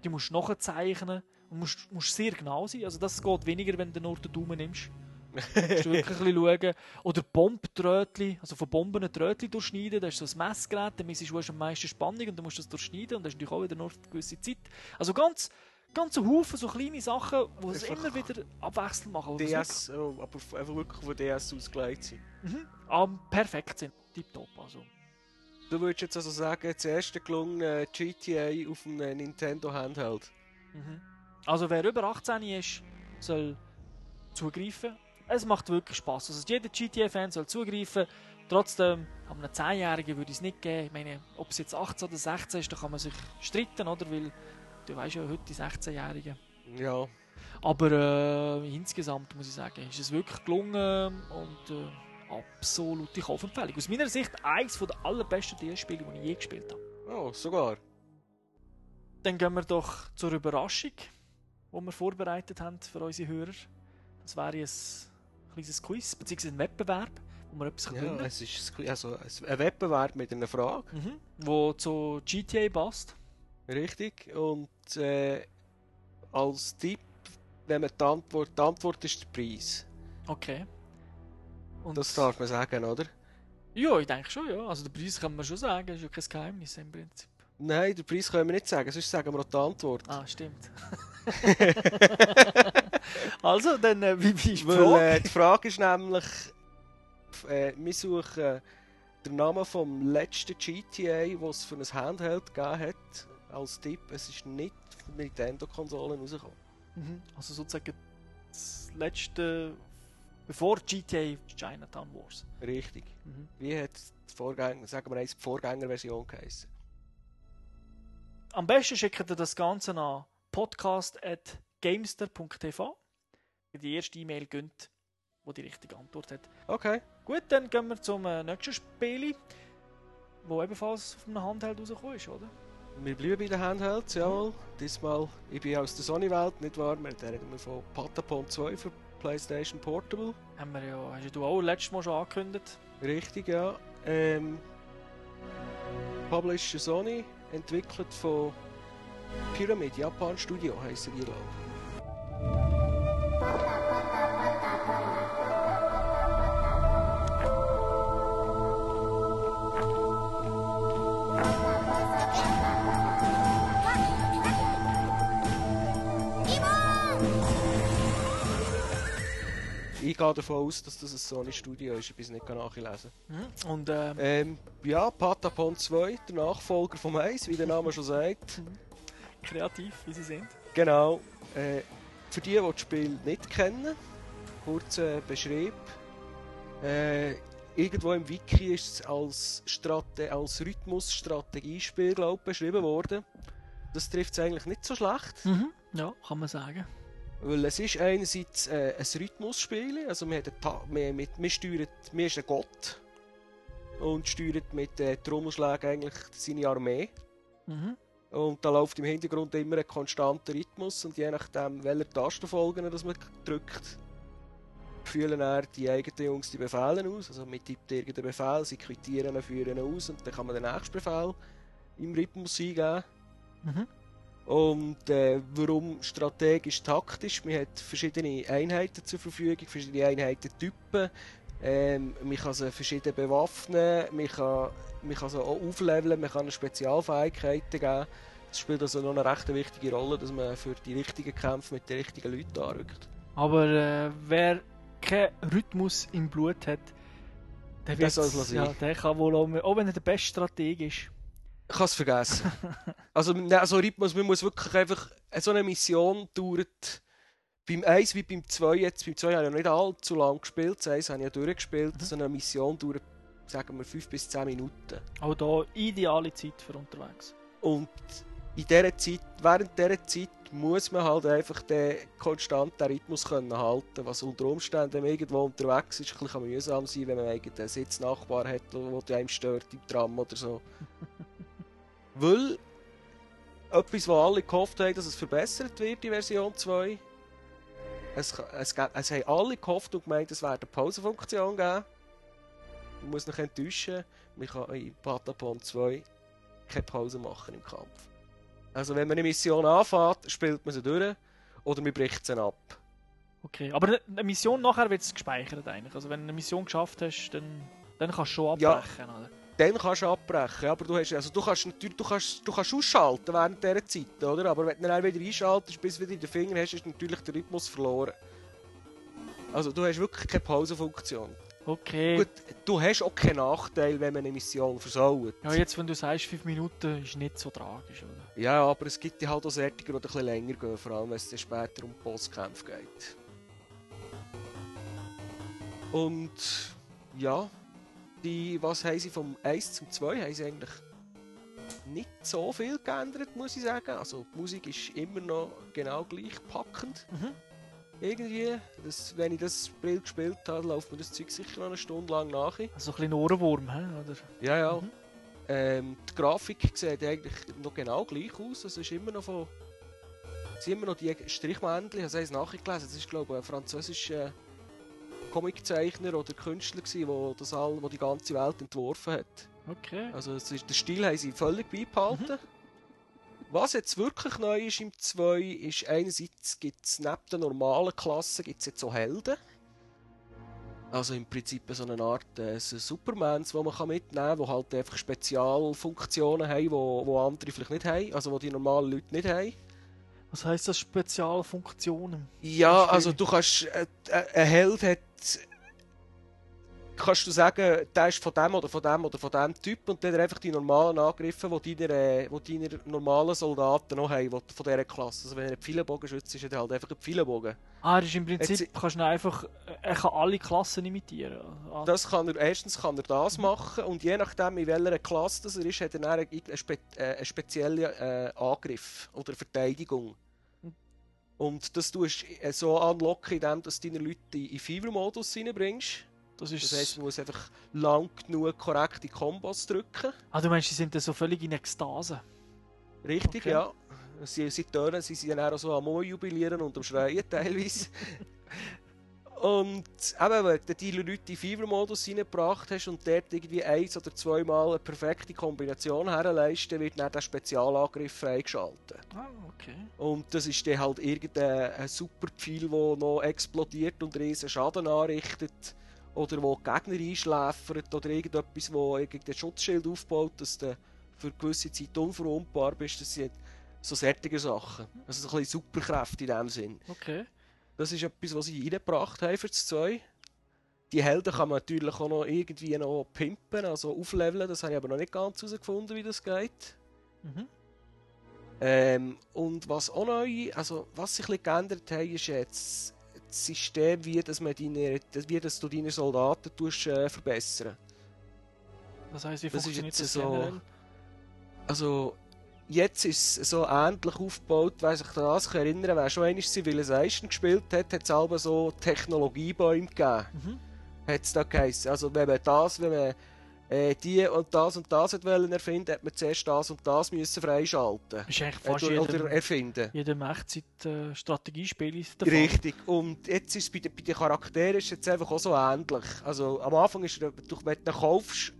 die musst du nachzeichnen und musst, musst sehr genau sein. Also das geht weniger, wenn du nur den Daumen nimmst. musst du wirklich ein bisschen schauen. Oder Bombtrötli, also von Bomben ein Trötli durchschneiden, das ist so ein Messgerät, dann misst du am meisten Spannung und dann musst du das durchschneiden und das ist natürlich auch wieder nur eine gewisse Zeit. Also ganz, ganz ein Haufen so kleine Sachen, die es immer wieder abwechselnd machen. DS, oh, aber einfach wirklich von DS ausgelegt sind. Mhm. Am perfekt sind. Tipptopp. Also. Du würdest jetzt also sagen, das erste gelungene GTA auf einem Nintendo Handheld. Mhm. also wer über 18 ist, soll zugreifen. Es macht wirklich Spaß. Also jeder GTA-Fan soll zugreifen. Trotzdem, an einem 10-Jährigen würde ich es nicht geben. Ich meine, ob es jetzt 18 oder 16 ist, da kann man sich streiten, oder? Weil du weißt ja heute die 16-Jährigen. Ja, Aber äh, insgesamt muss ich sagen, ist es wirklich gelungen und äh, absolute Kaufempfehlung. Aus meiner Sicht eines der allerbesten DS-Spiele, die ich je gespielt habe. oh, sogar. Dann gehen wir doch zur Überraschung, die wir vorbereitet haben für unsere Hörer. Das wäre ein kleines Quiz, beziehungsweise ein Wettbewerb, wo wir etwas Ja, gewinnen können. es ist ein- also ein Wettbewerb mit einer Frage, Mhm. Wo zu GTA passt. richtig. Und äh, als Tipp, wenn man die Antwort, die Antwort ist der Preis. Okay. Und Das darf man sagen, oder? Ja, ich denke schon, ja. Also den Preis kann man schon sagen, ist ja kein Geheimnis im Prinzip. Nein, den Preis können wir nicht sagen, sonst sagen wir auch die Antwort. Ah, stimmt. also, dann, äh, wie, wie ist die Weil Frage? äh, die Frage ist nämlich, äh, wir suchen den Namen vom letzten GTA, was es für ein Handheld gegeben hat. Als Tipp, es ist nicht von Nintendo-Konsolen rausgekommen. Mhm. Also sozusagen das letzte, bevor GTA Chinatown Wars. Richtig. Mhm. Wie hat die Vorgänger, sagen wir eins, die Vorgängerversion geheißen? Am besten schickt ihr das Ganze an podcast.gamester.tv. Die erste E-Mail gönnt, wo die richtige Antwort hat. Okay. Gut, dann gehen wir zum äh, nächsten Spiel, wo ebenfalls auf einem Handheld rausgekommen ist, oder? Wir bleiben bei den Handhelds, jawohl. Diesmal, ich bin aus der Sony-Welt, nicht wahr? Wir reden wir von Patapon 2 für PlayStation Portable. Haben wir ja, hast ja du auch letztes Mal schon angekündigt. Richtig, ja. Ähm, Publisher Sony, entwickelt von Pyramid, Japan Studio heissen die, glaube ich. Ich gehe davon aus, dass das ein Sony Studio ist, ich bin es nicht nachlesen. Mhm. Und äh, Ähm, ja, Patapon 2, der Nachfolger vom 1, wie der Name schon sagt. kreativ, wie sie sind. Genau. Äh, für die, die das Spiel nicht kennen, kurzer Beschrieb. Äh, irgendwo im Wiki ist es als, Strate als Rhythmus-Strategiespiel beschrieben worden. Das trifft es eigentlich nicht so schlecht. Mhm. Ja, kann man sagen. Weil es ist einerseits äh, ein Rhythmusspiel, also wir, wir, mit, wir steuern, wir ist ein Gott und steuert mit äh, Trommelschlägen eigentlich seine Armee. Mhm. Und da läuft im Hintergrund immer ein konstanter Rhythmus und je nachdem, welche Tastenfolgen das man drückt, fühlen er die eigenen Jungs die Befehle aus. Also man tippt irgendeinen Befehl, sie quittieren ihn, führen ihn aus und dann kann man den nächsten Befehl im Rhythmus eingeben. Mhm. Und äh, warum strategisch taktisch? Man hat verschiedene Einheiten zur Verfügung, verschiedene Einheitentypen. Ähm, man kann sie verschieden bewaffnen, man kann, man kann sie auch aufleveln, man kann Spezialfähigkeiten geben. Das spielt also noch eine recht wichtige Rolle, dass man für die richtigen Kämpfe mit den richtigen Leuten anrückt. Aber äh, wer keinen Rhythmus im Blut hat, der, Der ja, der kann wohl auch, auch wenn er der beste Stratege ist. Ich kann es vergessen. also, ne, also Rhythmus, man muss wirklich einfach. So eine Mission dauert beim 1 wie beim 2 jetzt. Beim 2 habe ich noch nicht allzu lang gespielt. Das 1 habe ich ja durchgespielt. So eine Mission dauert, sagen wir, 5 bis 10 Minuten. Auch da ideale Zeit für unterwegs. Und in dieser Zeit, während dieser Zeit muss man halt einfach den konstanten Rhythmus können halten was unter Umständen, wenn man irgendwo unterwegs ist, ein bisschen mühsam sein wenn man einen Sitznachbar hat, der der einem stört im Tram oder so. Weil etwas, was alle gehofft haben, dass es verbessert wird in Version 2, es, es, ge- es haben alle gehofft und gemeint, es werde eine Pausenfunktion geben. Ich muss noch enttäuschen, man kann in Patapon 2 keine Pause machen im Kampf. Also wenn man eine Mission anfängt, spielt man sie durch oder man bricht sie ab. Okay, aber eine Mission nachher wird es gespeichert eigentlich. Also wenn du eine Mission geschafft hast, dann, dann kannst du schon Ja. abbrechen. Oder? Dann kannst du abbrechen, aber du, hast, also du kannst natürlich du kannst, du kannst ausschalten während dieser Zeit, oder? Aber wenn du dann wieder einschaltest, bis du wieder den Finger hast, ist natürlich der Rhythmus verloren. Also du hast wirklich keine Pausenfunktion. Okay. Gut, du hast auch keinen Nachteil, wenn man eine Mission versaut. Ja, jetzt wenn du sagst, 5 Minuten ist nicht so tragisch, oder? Ja, aber es gibt halt auch solche, die ein bisschen länger gehen, vor allem wenn es dann später um Bosskämpfe geht. Und ja, die, was haben sie vom 1 zum 2 haben sie eigentlich nicht so viel geändert, muss ich sagen. Also die Musik ist immer noch genau gleich packend. Mhm. Irgendwie, das, wenn ich das Spiel gespielt habe, läuft mir das Zeug sicher noch eine Stunde lang nach. Also ein bisschen Ohrenwurm, oder? Ja, ja. Mhm. Ähm, die Grafik sieht eigentlich noch genau gleich aus. Es ist immer noch von. Es sind immer noch die Strichmännchen, also ich habe es nachgelesen. Das ist, glaube ich, ein französischer Comiczeichner oder Künstler, gewesen, der das all, wo die ganze Welt entworfen hat. Okay. Also es ist, den Stil haben sie völlig beibehalten. Was jetzt wirklich neu ist im 2, ist einerseits gibt es neben den normalen Klassen gibt's jetzt so Helden. Also im Prinzip so eine Art äh, Supermans, die man kann mitnehmen kann, die halt einfach Spezialfunktionen haben, die wo, wo andere vielleicht nicht haben, also die die normalen Leute nicht haben. Was heisst das Spezialfunktionen? Ja, also du kannst, äh, äh, ein Held hat, kannst du sagen, der ist von dem oder von dem oder von dem Typ und dann einfach die normalen Angriffe, die deine, äh, wo deine normalen Soldaten noch haben, die- von dieser Klasse. Also wenn er einen Pfeilenbogen-Schütze ist, ist er halt einfach ein Pfeilenbogen. Ah, er ist im Prinzip, Jetzt- kannst du einfach, er kann alle Klassen imitieren. Ah, Das kann er, erstens kann er das machen und je nachdem in welcher Klasse das er ist, hat er dann einen, einen, spe äh, einen speziellen äh, Angriff oder Verteidigung. Und das tust du äh, so anlocken, indem du deine Leute in Fever-Modus reinbringst. das ist, Das heisst, man muss einfach lang genug korrekte Kombos drücken. ah, du meinst, sie sind dann so völlig in Ekstase. Richtig, Okay. ja. Sie, sie tönen, sie sind dann auch so am Jubilieren und am Schreien teilweise. Und eben, wenn du die Leute in Fever-Modus reingebracht hast und dort irgendwie eins oder zweimal eine perfekte Kombination herleist, dann wird dann der Spezialangriff freigeschaltet. Ah, okay. Und das ist dann halt irgendein ein super Pfeil, der noch explodiert und riesen Schaden anrichtet. Oder wo Gegner einschläfert. Oder irgendetwas, wo gegen den Schutzschild aufbaut, dass du für eine gewisse Zeit unverwundbar bist. Das sind so solche Sachen. Also so ein bisschen Superkräfte in dem Sinn. Okay. Das ist etwas, was sie reingebracht haben für das 2. Die Helden kann man natürlich auch noch irgendwie noch pimpen, also aufleveln. Das habe ich aber noch nicht ganz herausgefunden, wie das geht. Mhm. Ähm, und was auch neu, also was sich ein bisschen geändert hat, ist jetzt das System, wie, dass man deine, wie dass du deine Soldaten tust, äh, verbessern. Das heisst, wie Das ist funktioniert jetzt das so- generell? Also jetzt ist es so ähnlich aufgebaut, wer sich daran sich erinnern, wer schon einmal Civilization gespielt hat, hat es aber so Technologiebäume gegeben. Mhm. Hat es da geheißen. Also wenn man das, wenn man äh, die und das und das wollen erfinden, hat man zuerst das und das müssen freischalten. Ist eigentlich Äh, fast oder, oder jedem, erfinden. jedem Echtzeit-Strategiespiel der Fall. Richtig. Und jetzt ist es bei den, bei den Charakteren ist es jetzt einfach auch so ähnlich. Also am Anfang ist du, wenn du ihn kaufst,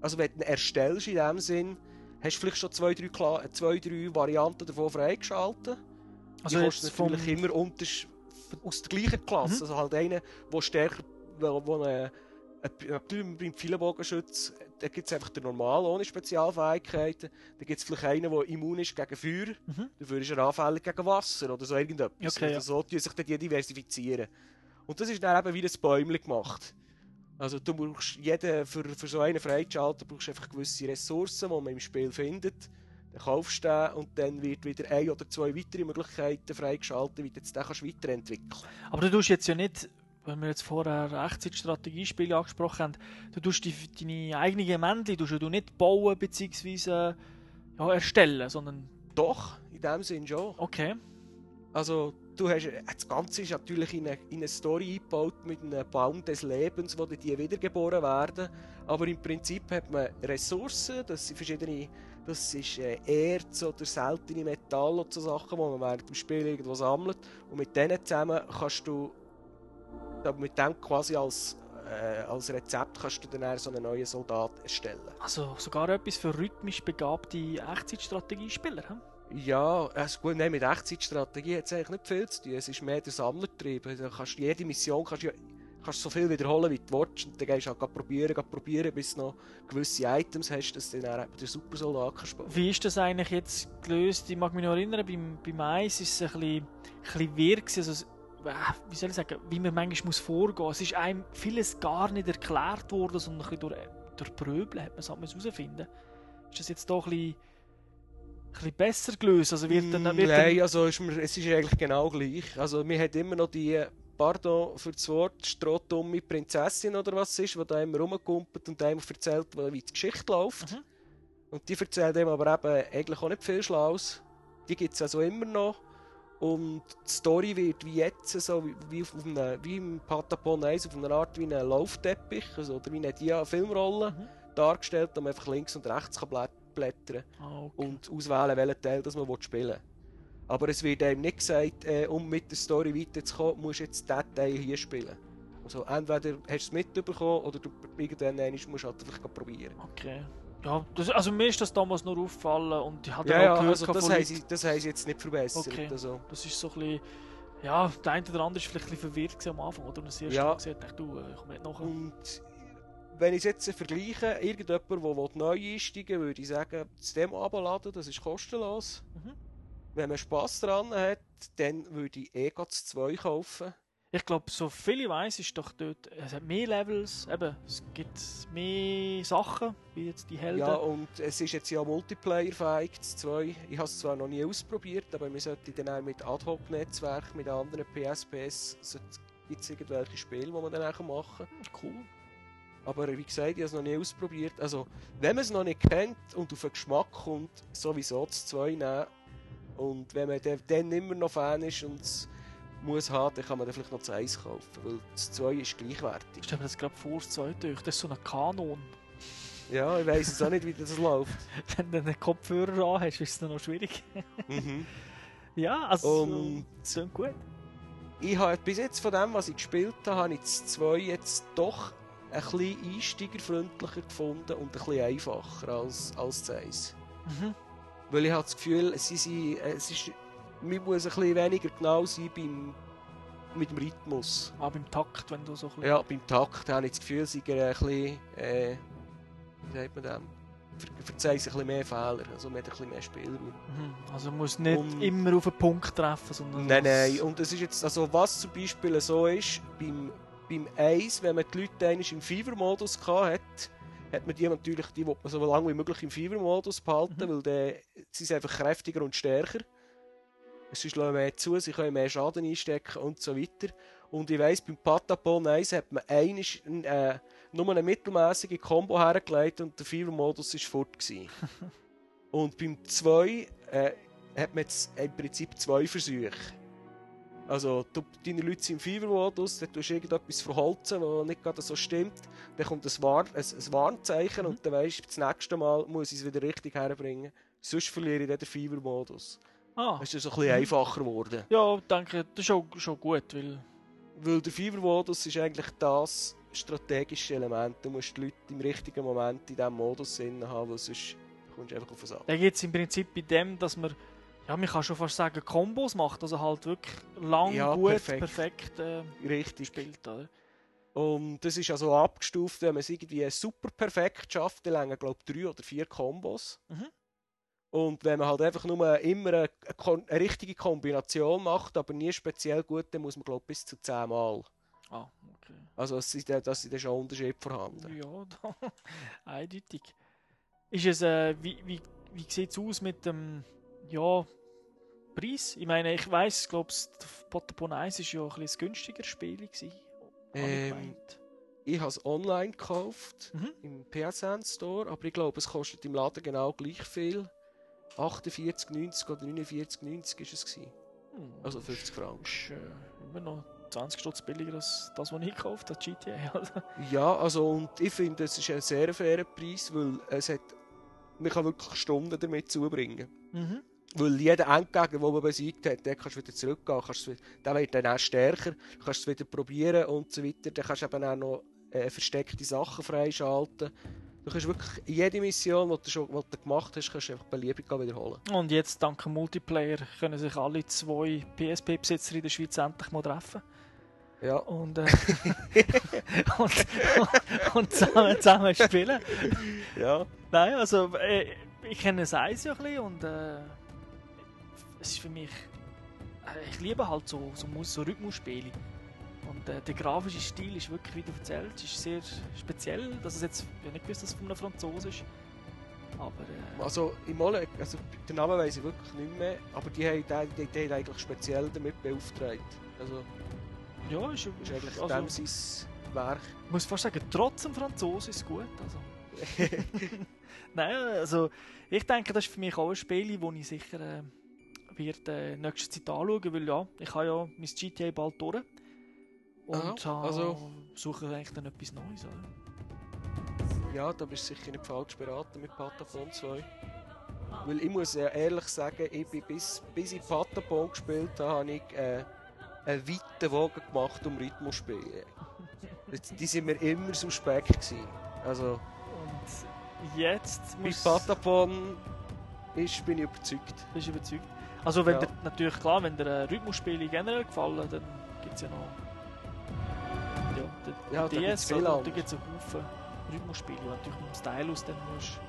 also wenn du ihn erstellst in dem Sinn, hast du vielleicht schon zwei, drei, Kla zwei, drei Varianten davon freigeschaltet. Also die vom, natürlich immer unters aus der gleichen Klasse. Mhm. Also halt einer, der stärker, wo, wo eine, ein- natürlich beim Pfeilenbogenschütz, da gibt es einfach den normal ohne Spezialfähigkeiten. Da gibt es vielleicht einen, der immun ist gegen Feuer, Mhm. dafür ist er anfällig gegen Wasser oder so irgendetwas. Okay, ja. also so tun sich dann die diversifizieren. Und das ist dann eben wie ein Bäumchen gemacht. Also du brauchst jeden, für, für so einen freizuschalten, brauchst du einfach gewisse Ressourcen, die man im Spiel findet. Dann kaufst du den und dann wird wieder ein oder zwei weitere Möglichkeiten freigeschaltet, wie du den kannst weiterentwickeln Aber du tust jetzt ja nicht, wenn wir jetzt vorher Echtzeitstrategiespiele angesprochen haben, du tust die, deine eigenen Männchen tust du nicht bauen bzw. Ja, erstellen, sondern... Doch, in dem Sinn schon. Okay. Also, du hast, das Ganze ist natürlich in eine, in eine Story eingebaut mit einem Baum des Lebens, wo die wiedergeboren werden. Aber im Prinzip hat man Ressourcen, das sind verschiedene, das ist äh, Erz oder seltene Metalle oder so Sachen, die man während dem Spiel irgendwo sammelt. Und mit denen zusammen kannst du, mit dem quasi als, äh, als Rezept kannst du dann so einen neuen Soldat erstellen. Also sogar etwas für rhythmisch begabte Echtzeitstrategiespieler, hm? Ja, also gut, nein, mit Echtzeitstrategie hat es eigentlich nicht viel zu tun. Es ist mehr der Sammlertrieb. Also kannst, jede Mission kannst du kannst so viel wiederholen, wie du willst. Und dann gehst du halt probieren, probieren, bis du noch gewisse Items hast, dass du dann auch den Supersoldat kannst bauen. Wie ist das eigentlich jetzt gelöst? Ich mag mich noch erinnern, beim, beim Eis ist es ein bisschen, wirr also, äh, wie soll ich sagen, wie man manchmal muss vorgehen muss. Es ist einem vieles gar nicht erklärt worden, sondern ein bisschen durch, durch Pröbeln hat man es herausfinden Ist das jetzt doch ein bisschen bisschen besser gelöst? Also wird dann, wird Nein, also ist mir, es ist eigentlich genau gleich. Also man hat immer noch die, pardon für das Wort, strohdumme Prinzessin oder was es ist, die da immer rumkumpelt und einem erzählt, wie die Geschichte läuft. Mhm. Und die erzählt einem aber eben eigentlich auch nicht viel Schlaues. Die gibt es also immer noch. Und die Story wird wie jetzt, so wie, wie, auf einem, wie im Patapon 1, auf einer Art wie ein Laufteppich, also, oder wie eine Dia-Filmrolle mhm. dargestellt, wo man einfach links und rechts kann blättern blättern ah, okay. und auswählen, welchen Teil das man spielen will. Aber es wird einem nicht gesagt, äh, um mit der Story weiterzukommen, musst du jetzt diesen Teil hier spielen. Also entweder hast du es mitbekommen oder du irgendwann musst du halt einfach probieren. Okay. Ja, das, also mir ist das damals nur aufgefallen und ich hatte ja, auch ja, gehört, also das, haben sie, das haben sie jetzt nicht verbessert. Okay. Also. Das ist so ein bisschen, ja, der eine oder andere ist vielleicht ein bisschen verwirrt am Anfang, oder? Und das erste ja. Mal gesagt, du, äh, ich komme nicht nachher. Und wenn ich es jetzt vergleiche, irgendjemand, der neu einsteigen will, würde ich sagen, das Demo abladen, das ist kostenlos. Mhm. Wenn man Spass daran hat, dann würde ich eh das 2 kaufen. Ich glaube, so viel ich weiß, ist doch dort, es hat mehr Levels, eben, es gibt mehr Sachen, wie jetzt die Helden. Ja, und es ist jetzt ja Multiplayer-fähig, das 2. Ich habe es zwar noch nie ausprobiert, aber wir sollten dann auch mit Ad-Hoc-Netzwerk, mit anderen PSPs, gibt es irgendwelche Spiele, die man dann auch machen kann. Cool. Aber wie gesagt, ich habe es noch nie ausprobiert. Also, wenn man es noch nicht kennt und auf den Geschmack kommt, sowieso das 2 nehmen. Und wenn man dann immer noch Fan ist und es muss haben, dann kann man dann vielleicht noch das 1 kaufen, weil das 2 ist gleichwertig. Ich stelle mir das gerade vor, das 2 durch. Das ist so ein Kanon. Ja, ich weiß es auch nicht, wie das läuft. wenn du einen Kopfhörer an hast, ist es dann noch schwierig. mhm. Ja, also, und so gut. Ich habe bis jetzt von dem, was ich gespielt habe, habe ich das 2 jetzt doch ein bisschen einsteigerfreundlicher gefunden und ein bisschen einfacher als, als das 1. Mhm. Weil ich habe das Gefühl, sie sind, es ist, man muss ein bisschen weniger genau sein beim, mit dem Rhythmus. Ah, beim Takt, wenn du so ein bisschen... Ja, beim Takt habe ich das Gefühl, sie ein bisschen, äh, wie sagt man das? verzeihen sich ein bisschen mehr Fehler, also man hat ein bisschen mehr Spielraum. Mhm. Also man muss nicht und, immer auf den Punkt treffen, sondern... Nein, nein, und es ist jetzt, also was zum Beispiel so ist, beim beim 1, wenn man die Leute im Fever-Modus hatte, hat man die natürlich, die man so lange wie möglich im Fever-Modus behalten, mhm. weil dann sie sind einfach kräftiger und stärker. Es ist mehr zu, sie können mehr Schaden einstecken und so weiter. Und ich weiss, beim Patapon 1 hat man einisch, äh, nur eine mittelmäßige Combo hergelegt und der Fever-Modus war fort. und beim 2 äh, hat man jetzt im Prinzip zwei Versuche. Also, du, deine Leute sind im Fever-Modus, dann tust du irgendetwas verholzen, was nicht gerade so stimmt. Dann kommt ein, Warn, ein, ein Warnzeichen mhm. und dann weißt du, das nächste Mal muss ich es wieder richtig herbringen. Sonst verliere ich dann den Fever-Modus. Ah. Es ist so ein bisschen mhm. einfacher geworden. Ja, ich denke, das ist auch schon gut, weil... Weil der Fever-Modus ist eigentlich das strategische Element. Du musst die Leute im richtigen Moment in diesem Modus haben, weil sonst kommst du einfach auf den Sack. Da geht es im Prinzip bei dem, dass man ja, man kann schon fast sagen, Kombos macht, also halt wirklich lang, ja, gut, perfekt, perfekt äh, Richtig. spielt. Oder? Und das ist also abgestuft, wenn man es irgendwie super perfekt schafft, dann länger glaube ich drei oder vier Kombos. Mhm. Und wenn man halt einfach nur immer eine, eine, eine, richtige Kombination macht, aber nie speziell gut, dann muss man glaube ich bis zu zehn Mal. Ah, okay. Also es ist, da- das ist schon ein Unterschied vorhanden. Ja, da, eindeutig. Ist es, äh, wie, wie, wie sieht es aus mit dem, ja, Preis? Ich meine, ich weiss, ich glaube, Potterpon 1 war ja ein bisschen ein günstigeres Spiel. Gewesen, ich Ähm, gemeint. Ich habe es online gekauft, Mhm. im PSN Store, aber ich glaube, es kostet im Laden genau gleich viel. 48,90 oder 49,90 ist es gewesen. Hm, Also 50 Franken. ist äh, immer noch 20 Stutz billiger als das, was ich gekauft habe, GTA. Also, Ja, also und ich finde, es ist ein sehr fairer Preis, weil es hat, man kann wirklich Stunden damit zubringen. mhm. Weil jeder Endgegner, den man besiegt hat, den kannst du wieder zurückgehen. Kannst du, wieder- der wird dann auch stärker. Du kannst es wieder probieren und so weiter. Dann kannst du eben auch noch äh, versteckte Sachen freischalten. Du kannst wirklich jede Mission, die du schon die du gemacht hast, kannst du einfach beliebig wiederholen. Und jetzt, dank dem Multiplayer, können sich alle zwei PSP-Besitzer in der Schweiz endlich mal treffen. Ja. Und, äh, und, und zusammen, zusammen spielen. Ja. Nein, also äh, ich kenne das Eis ja ein bisschen und äh, es ist für mich. Äh, ich liebe halt so, so, so Rhythmusspiele. Und äh, der grafische Stil ist wirklich, wie du erzählst, ist sehr speziell. Dass es jetzt, ich habe nicht gewusst, dass es von einem Franzosen ist. Aber äh, Also, im Mole, also den Namen weiß ich wirklich nicht mehr, aber die haben, die, die, die haben eigentlich speziell damit beauftragt. Also, ja, ist, ist eigentlich also, dem sein Werk. ich muss fast sagen, trotz dem Franzosen ist es gut. Also. Nein, also ich denke, das ist für mich auch ein Spiel, das ich sicher äh, wird, äh, nächste Zeit anschauen weil ja, ich habe ja mein GTA bald durch. Und Aha, also- suche eigentlich dann etwas Neues. Oder? Ja, da bist du sicher nicht falsch beraten mit Patapon 2. Weil ich muss ja ehrlich sagen, ich bin bis, bis ich Patapon gespielt habe, habe ich äh, einen weiten Wagen gemacht um Rhythmus zu spielen. Die sind mir immer suspekt gewesen. Also, Und jetzt bei muss, Patapon ist, bin ich überzeugt. bist du überzeugt. Also wenn Ja. dir, natürlich klar, wenn dir äh, Rhythmusspiele generell gefallen, dann gibt es ja noch ja, den, Ja, DS, da gibt es einen Haufen Rhythmusspiele, wo du natürlich mit dem Stylus dann musst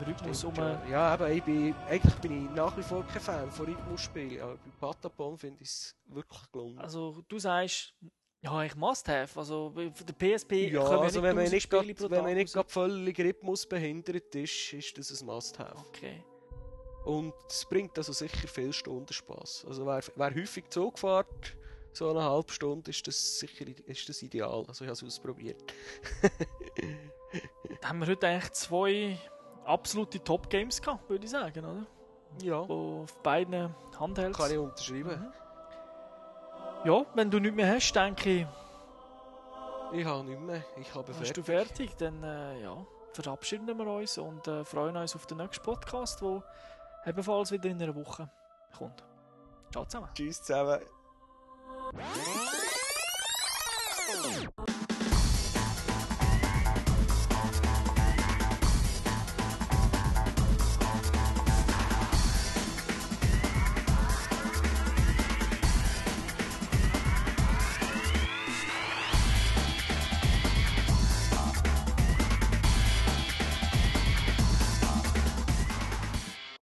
im Rhythmus um... Ja, aber ich bin, eigentlich bin ich nach wie vor kein Fan von Rhythmusspielen, aber bei Patapon finde ich es wirklich gelungen. Also du sagst, ja, ich must have. Also den PSP ja, also wenn man 1000 nicht, grad, wenn man nicht völlig rhythmusbehindert ist, ist das ein Must-Have. Okay. Und es bringt also sicher viel Stunden Spaß. Also wer, wer häufig Zug fährt, so eine halbe Stunde, ist das sicher ist das ideal. Also ich habe es ausprobiert. Da haben wir heute eigentlich zwei absolute Top-Games gehabt, würde ich sagen, oder? Ja, Wo auf beiden Handhelds. kann ich unterschreiben. Mhm. Ja, wenn du nichts mehr hast, denke ich, Ich habe nicht mehr. Ich habe bist fertig. du fertig. Dann äh, ja, verabschieden wir uns und äh, freuen uns auf den nächsten Podcast, der ebenfalls wieder in einer Woche kommt. Ciao zusammen. Tschüss zusammen.